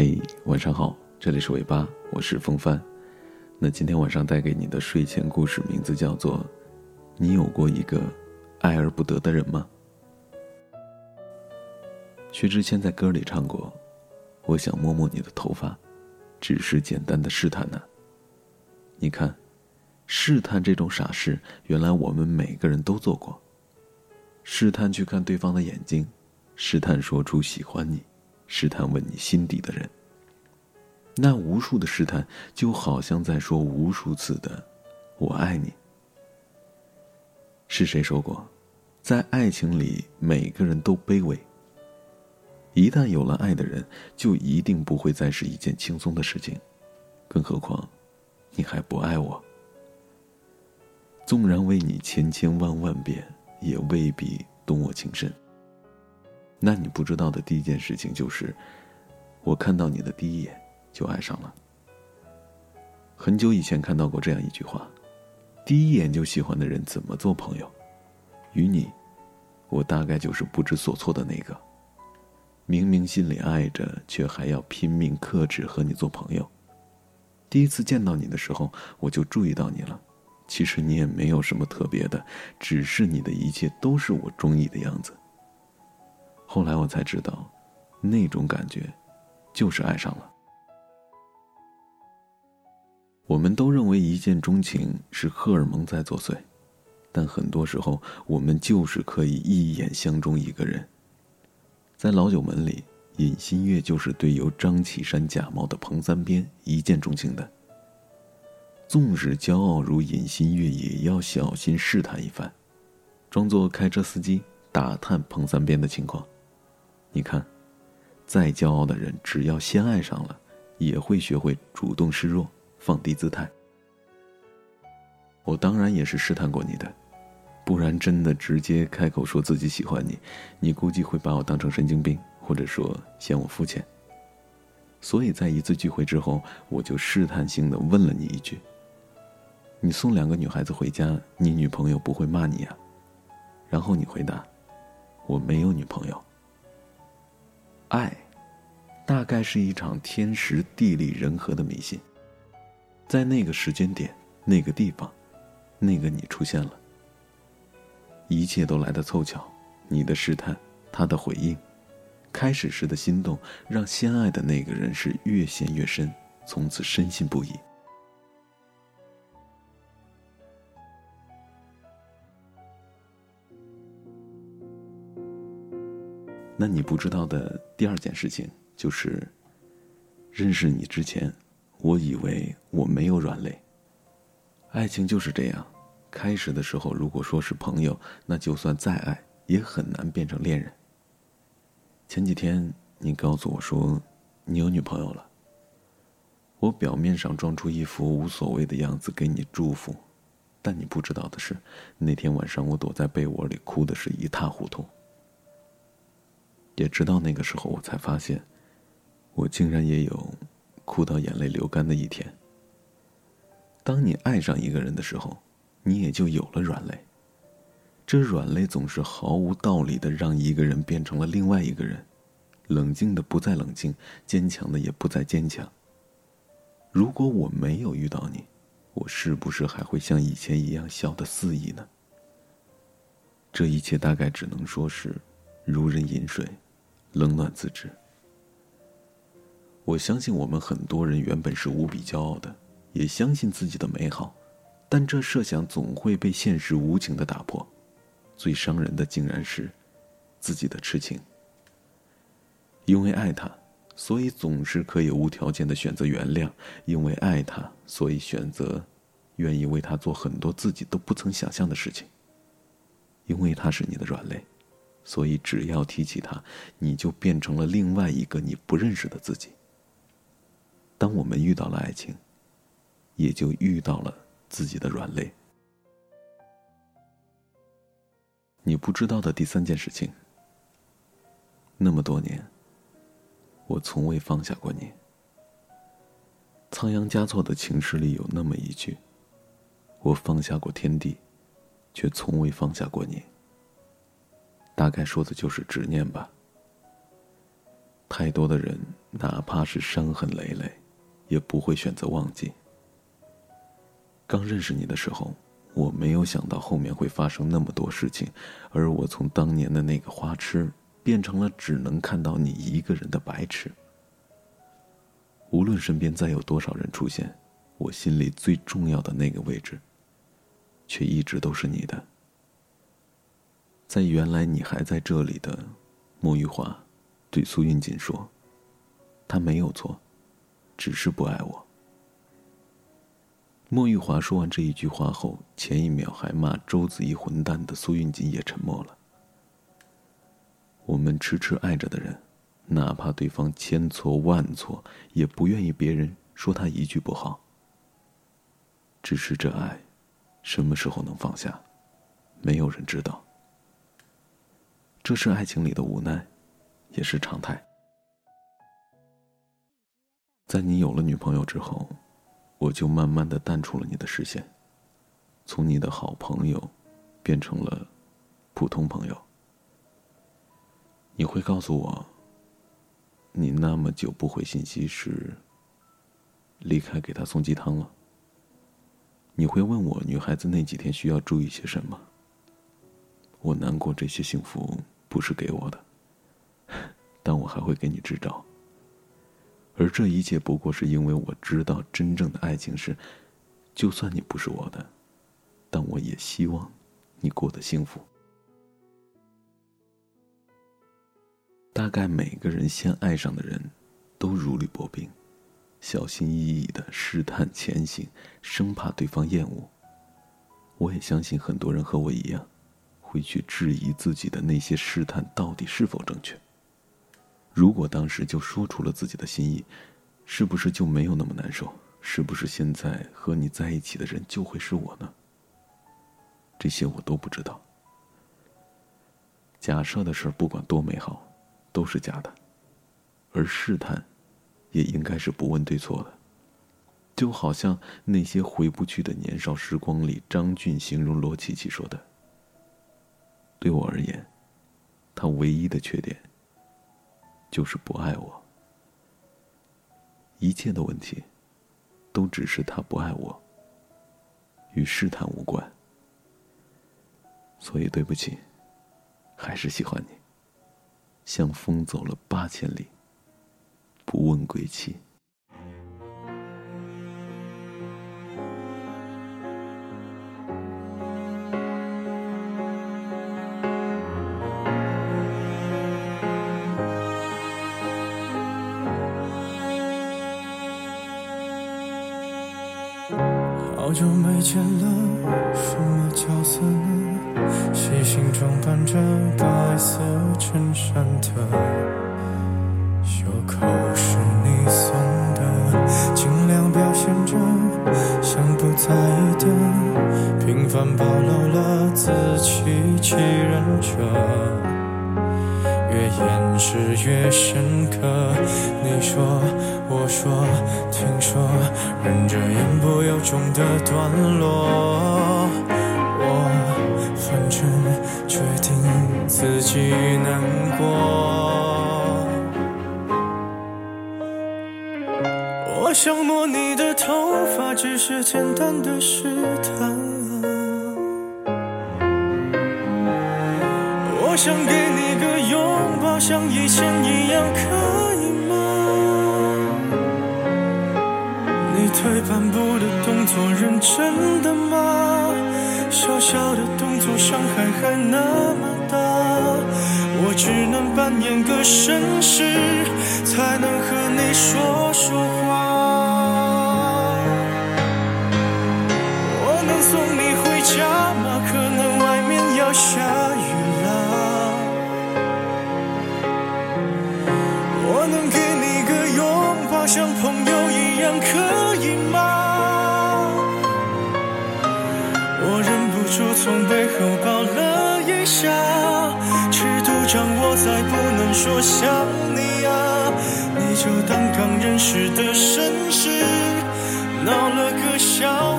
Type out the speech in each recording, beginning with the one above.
嘿，晚上好，这里是尾巴，我是风帆。那今天晚上带给你的睡前故事名字叫做《你有过一个爱而不得的人吗》？薛之谦在歌里唱过：“我想摸摸你的头发，只是简单的试探呢。”你看，试探这种傻事，原来我们每个人都做过。试探去看对方的眼睛，试探说出喜欢你，试探问你心底的人。那无数的试探，就好像在说无数次的“我爱你”。是谁说过，在爱情里每个人都卑微。一旦有了爱的人，就一定不会再是一件轻松的事情，更何况，你还不爱我。纵然为你千千万万遍，也未必懂我情深。那你不知道的第一件事情就是，我看到你的第一眼。就爱上了。很久以前看到过这样一句话：“第一眼就喜欢的人怎么做朋友？”与你，我大概就是不知所措的那个。明明心里爱着，却还要拼命克制和你做朋友。第一次见到你的时候，我就注意到你了。其实你也没有什么特别的，只是你的一切都是我中意的样子。后来我才知道，那种感觉，就是爱上了。我们都认为一见钟情是荷尔蒙在作祟，但很多时候我们就是可以一眼相中一个人。在《老九门》里，尹新月就是对由张启山假冒的彭三鞭一见钟情的。纵使骄傲如尹新月，也要小心试探一番，装作开车司机打探彭三鞭的情况。你看，再骄傲的人，只要先爱上了，也会学会主动示弱。放低姿态，我当然也是试探过你的，不然真的直接开口说自己喜欢你，你估计会把我当成神经病，或者说嫌我肤浅。所以在一次聚会之后，我就试探性的问了你一句：“你送两个女孩子回家，你女朋友不会骂你啊？”然后你回答：“我没有女朋友。”爱，大概是一场天时地利人和的迷信。在那个时间点，那个地方，那个你出现了，一切都来得凑巧。你的试探，他的回应，开始时的心动，让先爱的那个人是越陷越深，从此深信不疑。那你不知道的第二件事情，就是认识你之前。我以为我没有软肋。爱情就是这样，开始的时候如果说是朋友，那就算再爱也很难变成恋人。前几天你告诉我说你有女朋友了，我表面上装出一副无所谓的样子给你祝福，但你不知道的是，那天晚上我躲在被窝里哭的是一塌糊涂。也直到那个时候，我才发现，我竟然也有。哭到眼泪流干的一天。当你爱上一个人的时候，你也就有了软肋。这软肋总是毫无道理的让一个人变成了另外一个人，冷静的不再冷静，坚强的也不再坚强。如果我没有遇到你，我是不是还会像以前一样笑得肆意呢？这一切大概只能说是如人饮水，冷暖自知。我相信我们很多人原本是无比骄傲的，也相信自己的美好，但这设想总会被现实无情的打破。最伤人的竟然是自己的痴情。因为爱他，所以总是可以无条件的选择原谅；因为爱他，所以选择愿意为他做很多自己都不曾想象的事情。因为他是你的软肋，所以只要提起他，你就变成了另外一个你不认识的自己。当我们遇到了爱情，也就遇到了自己的软肋。你不知道的第三件事情，那么多年，我从未放下过你。仓央嘉措的情诗里有那么一句：“我放下过天地，却从未放下过你。”大概说的就是执念吧。太多的人，哪怕是伤痕累累，也不会选择忘记。刚认识你的时候，我没有想到后面会发生那么多事情，而我从当年的那个花痴，变成了只能看到你一个人的白痴。无论身边再有多少人出现，我心里最重要的那个位置，却一直都是你的。在原来你还在这里的莫玉华，对苏运锦说：“他没有错，只是不爱我。”莫玉华说完这一句话后，前一秒还骂周子怡混蛋的苏运锦也沉默了。我们痴痴爱着的人，哪怕对方千错万错，也不愿意别人说他一句不好。只是这爱，什么时候能放下，没有人知道。这是爱情里的无奈，也是常态。在你有了女朋友之后。我就慢慢的淡出了你的视线，从你的好朋友，变成了普通朋友。你会告诉我，你那么久不回信息是离开给他送鸡汤了。你会问我女孩子那几天需要注意些什么。我难过这些幸福不是给我的，但我还会给你支招。而这一切不过是因为我知道，真正的爱情是，就算你不是我的，但我也希望你过得幸福。大概每个人先爱上的人，都如履薄冰，小心翼翼的试探前行，生怕对方厌恶。我也相信很多人和我一样，会去质疑自己的那些试探到底是否正确。如果当时就说出了自己的心意，是不是就没有那么难受？是不是现在和你在一起的人就会是我呢？这些我都不知道。假设的事儿不管多美好，都是假的，而试探，也应该是不问对错的。就好像那些回不去的年少时光里，张俊形容罗琪琪说的：“对我而言，他唯一的缺点。”就是不爱我，一切的问题，都只是他不爱我，与试探无关。所以对不起，还是喜欢你，像风走了八千里，不问归期。好久没见了，什么角色呢？细心装扮着白色衬衫的，袖口是你送的，尽量表现着像不在意的，平凡暴露了自欺欺人者。越掩饰越深刻。你说，我说，听说，忍着言不由衷的段落。我反正决定自己难过。我想摸你的头发，只是简单的试探。我想给你个拥抱。像以前一样可退半步的动作认真的吗？小小的动作伤害还那么大，我只能扮演个绅士，才能和你说说话。我能送你从背后抱了一下，尺度掌握在不能说想你啊，你就当刚认识的绅士，闹了个笑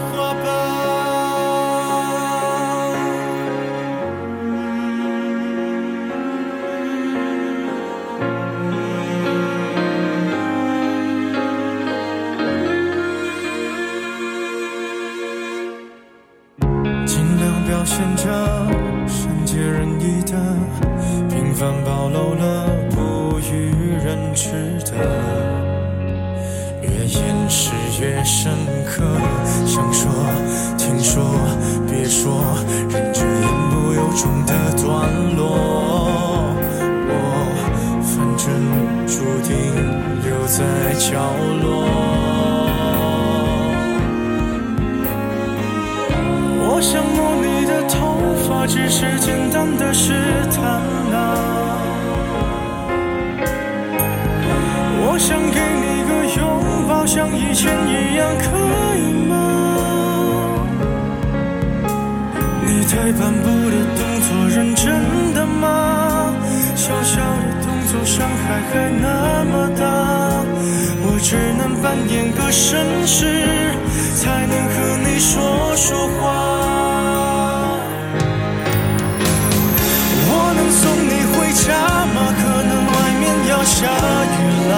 的，越掩饰越深刻。想说，听说，别说，忍着言不由衷的段落。我反正注定留在角落。我想摸你的头发，只是简单的试前一样，可以吗？你退半步的动作，认真的吗？小小的动作，伤害还那么大，我只能扮演个绅士，才能和你说说话。我能送你回家吗？可能外面要下雨啦。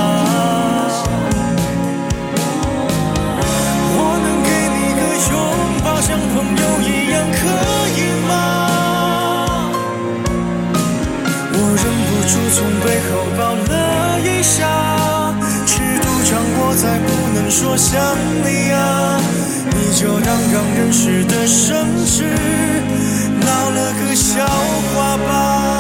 从背后抱了一下，尺度掌握在不能说想你啊，你就当刚认识的绅士，闹了个笑话吧。